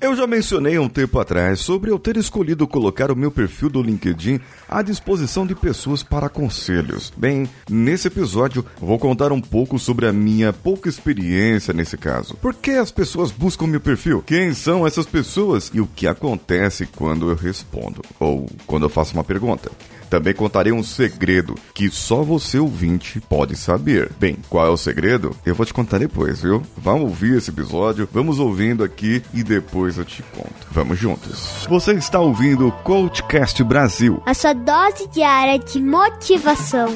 Eu já mencionei um tempo atrás sobre eu ter escolhido colocar o meu perfil do LinkedIn à disposição de pessoas para conselhos. Bem, nesse episódio vou contar um pouco sobre a minha pouca experiência nesse caso. Por que as pessoas buscam meu perfil? Quem são essas pessoas e o que acontece quando eu respondo ou quando eu faço uma pergunta? Também contarei um segredo que só você ouvinte pode saber. Bem, qual é o segredo? Eu vou te contar depois, viu? Vamos ouvir esse episódio, vamos ouvindo aqui e depois eu te conto. Vamos juntos. Você está ouvindo o Coachcast Brasil. A sua dose diária de motivação.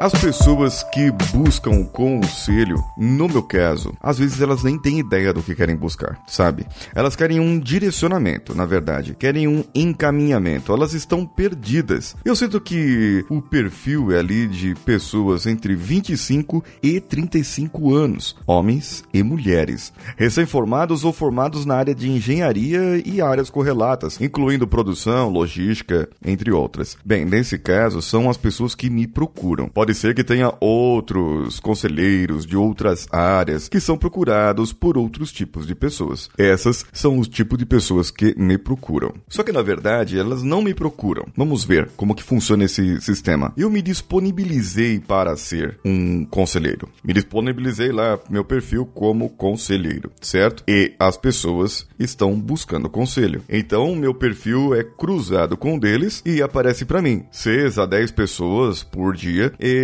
As pessoas que buscam conselho, no meu caso, às vezes elas nem têm ideia do que querem buscar, sabe? Elas querem um direcionamento, na verdade, querem um encaminhamento, elas estão perdidas. Eu sinto que o perfil é ali de pessoas entre 25 e 35 anos, homens e mulheres, recém-formados ou formados na área de engenharia e áreas correlatas, incluindo produção, logística, entre outras. Bem, nesse caso, são as pessoas que me procuram. Pode Pode ser que tenha outros conselheiros de outras áreas que são procurados por outros tipos de pessoas. Essas são os tipos de pessoas que me procuram. Só que na verdade elas não me procuram. Vamos ver como que funciona esse sistema. Eu me disponibilizei para ser um conselheiro. Me disponibilizei lá meu perfil como conselheiro, certo? E as pessoas estão buscando conselho. Então meu perfil é cruzado com um deles e aparece para mim 6 a 10 pessoas por dia e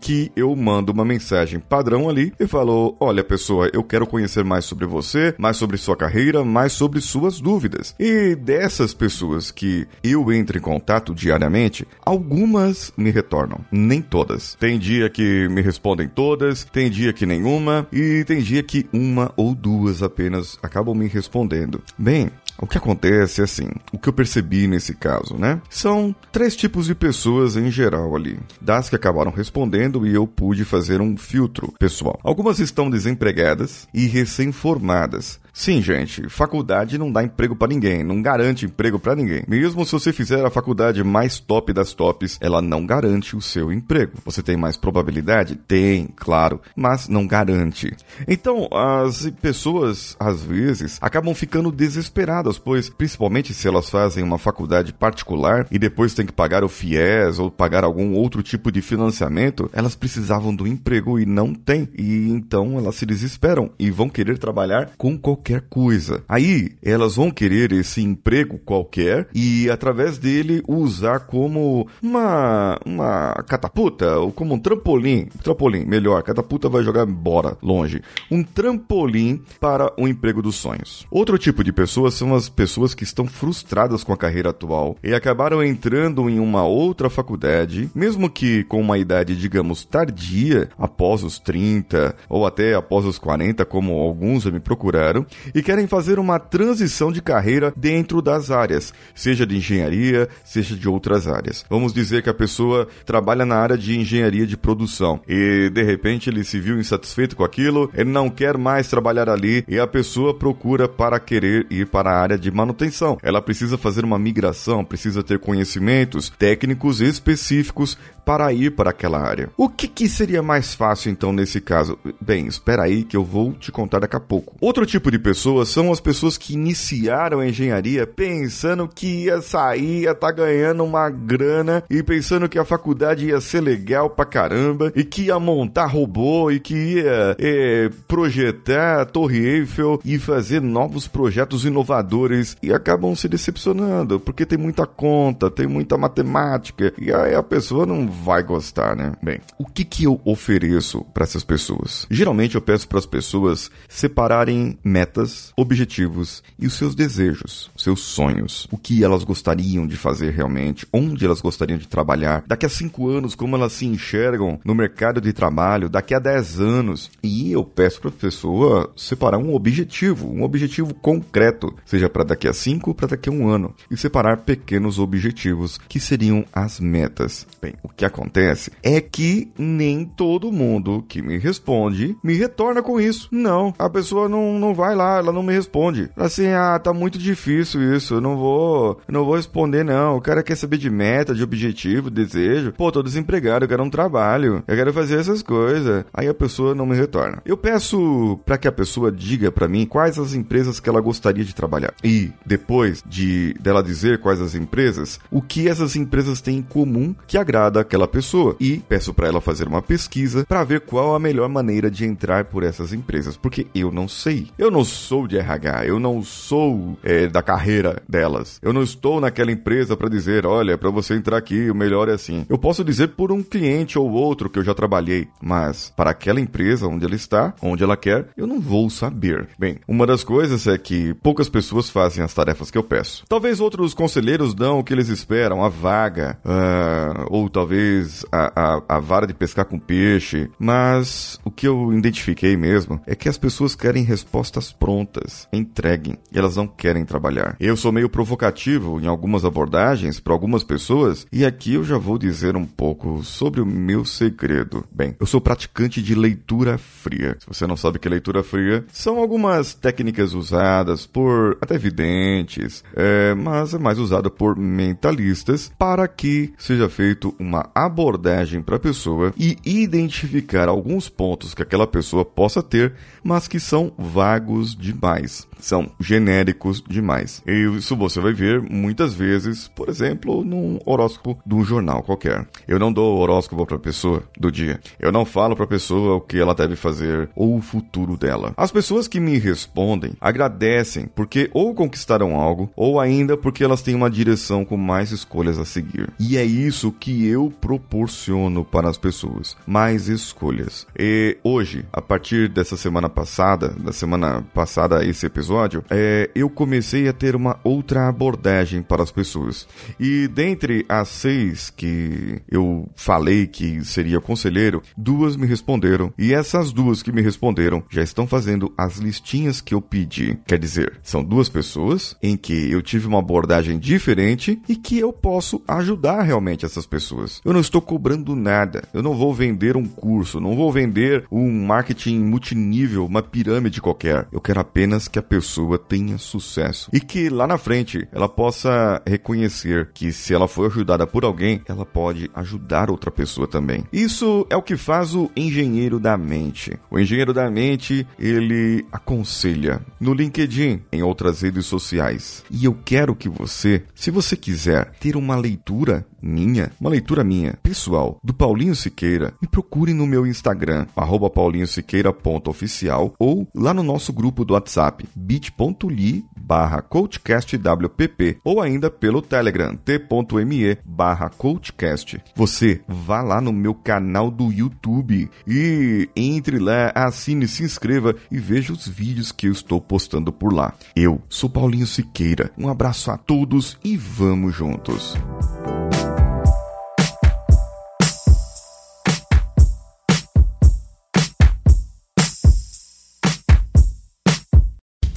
que eu mando uma mensagem padrão ali e falo: Olha, pessoa, eu quero conhecer mais sobre você, mais sobre sua carreira, mais sobre suas dúvidas. E dessas pessoas que eu entro em contato diariamente, algumas me retornam, nem todas. Tem dia que me respondem todas, tem dia que nenhuma, e tem dia que uma ou duas apenas acabam me respondendo. Bem, o que acontece assim, o que eu percebi nesse caso, né? São três tipos de pessoas em geral ali. Das que acabaram respondendo e eu pude fazer um filtro pessoal. Algumas estão desempregadas e recém-formadas. Sim, gente, faculdade não dá emprego para ninguém, não garante emprego para ninguém. Mesmo se você fizer a faculdade mais top das tops, ela não garante o seu emprego. Você tem mais probabilidade? Tem, claro, mas não garante. Então, as pessoas às vezes acabam ficando desesperadas, pois principalmente se elas fazem uma faculdade particular e depois têm que pagar o FIES ou pagar algum outro tipo de financiamento, elas precisavam do emprego e não tem. E então elas se desesperam e vão querer trabalhar com qualquer qualquer coisa. Aí elas vão querer esse emprego qualquer e através dele usar como uma uma catapulta ou como um trampolim, trampolim, melhor, catapulta vai jogar embora, longe. Um trampolim para o emprego dos sonhos. Outro tipo de pessoas são as pessoas que estão frustradas com a carreira atual e acabaram entrando em uma outra faculdade, mesmo que com uma idade, digamos, tardia, após os 30 ou até após os 40, como alguns já me procuraram, e querem fazer uma transição de carreira dentro das áreas, seja de engenharia, seja de outras áreas. Vamos dizer que a pessoa trabalha na área de engenharia de produção e de repente ele se viu insatisfeito com aquilo, ele não quer mais trabalhar ali e a pessoa procura para querer ir para a área de manutenção. Ela precisa fazer uma migração, precisa ter conhecimentos técnicos específicos para ir para aquela área. O que, que seria mais fácil então nesse caso? Bem, espera aí que eu vou te contar daqui a pouco. Outro tipo de pessoas são as pessoas que iniciaram a engenharia pensando que ia sair, ia estar tá ganhando uma grana e pensando que a faculdade ia ser legal pra caramba e que ia montar robô e que ia é, projetar a Torre Eiffel e fazer novos projetos inovadores e acabam se decepcionando porque tem muita conta, tem muita matemática e aí a pessoa não vai gostar, né? Bem, o que que eu ofereço para essas pessoas? Geralmente eu peço para as pessoas separarem metas metas, objetivos e os seus desejos, seus sonhos. O que elas gostariam de fazer realmente, onde elas gostariam de trabalhar, daqui a cinco anos, como elas se enxergam no mercado de trabalho, daqui a dez anos. E eu peço para a pessoa separar um objetivo, um objetivo concreto, seja para daqui a cinco ou para daqui a um ano, e separar pequenos objetivos que seriam as metas. Bem, o que acontece é que nem todo mundo que me responde me retorna com isso. Não, a pessoa não, não vai lá, ela não me responde. Assim, ah, tá muito difícil isso, eu não vou, não vou responder não. O cara quer saber de meta, de objetivo, desejo. Pô, tô desempregado, eu quero um trabalho, eu quero fazer essas coisas. Aí a pessoa não me retorna. Eu peço para que a pessoa diga para mim quais as empresas que ela gostaria de trabalhar. E depois de dela dizer quais as empresas, o que essas empresas têm em comum que agrada aquela pessoa. E peço para ela fazer uma pesquisa para ver qual a melhor maneira de entrar por essas empresas, porque eu não sei. Eu não sou de RH, eu não sou é, da carreira delas. Eu não estou naquela empresa para dizer, olha, para você entrar aqui, o melhor é assim. Eu posso dizer por um cliente ou outro que eu já trabalhei, mas para aquela empresa onde ela está, onde ela quer, eu não vou saber. Bem, uma das coisas é que poucas pessoas fazem as tarefas que eu peço. Talvez outros conselheiros dão o que eles esperam, a vaga, uh, ou talvez a, a, a vara de pescar com peixe, mas o que eu identifiquei mesmo é que as pessoas querem respostas prontas, entreguem, elas não querem trabalhar. Eu sou meio provocativo em algumas abordagens para algumas pessoas, e aqui eu já vou dizer um pouco sobre o meu segredo. Bem, eu sou praticante de leitura fria. Se você não sabe que é leitura fria, são algumas técnicas usadas por até videntes, é, mas é mais usada por mentalistas para que seja feito uma abordagem para a pessoa e identificar alguns pontos que aquela pessoa possa ter, mas que são vagos demais, são genéricos demais. E isso você vai ver muitas vezes, por exemplo, num horóscopo de um jornal qualquer. Eu não dou horóscopo para a pessoa do dia. Eu não falo para a pessoa o que ela deve fazer ou o futuro dela. As pessoas que me respondem agradecem porque ou conquistaram algo ou ainda porque elas têm uma direção com mais escolhas a seguir. E é isso que eu proporciono para as pessoas, mais escolhas. E hoje, a partir dessa semana passada, da semana passada esse episódio, é, eu comecei a ter uma outra abordagem para as pessoas. E dentre as seis que eu falei que seria conselheiro, duas me responderam. E essas duas que me responderam já estão fazendo as listinhas que eu pedi. Quer dizer, são duas pessoas em que eu tive uma abordagem diferente e que eu posso ajudar realmente essas pessoas. Eu não estou cobrando nada. Eu não vou vender um curso, não vou vender um marketing multinível, uma pirâmide qualquer. Eu quero apenas que a pessoa tenha sucesso e que lá na frente ela possa reconhecer que se ela for ajudada por alguém, ela pode ajudar outra pessoa também. Isso é o que faz o engenheiro da mente. O engenheiro da mente, ele aconselha no LinkedIn, em outras redes sociais. E eu quero que você, se você quiser ter uma leitura minha, uma leitura minha, pessoal, do Paulinho Siqueira, me procure no meu Instagram, arroba paulinhosiqueira.oficial ou lá no nosso grupo do WhatsApp, bit.ly barra coachcastwpp ou ainda pelo Telegram, t.me barra coachcast. Você vá lá no meu canal do YouTube e entre lá, assine, se inscreva e veja os vídeos que eu estou postando por lá. Eu sou Paulinho Siqueira. Um abraço a todos e vamos juntos.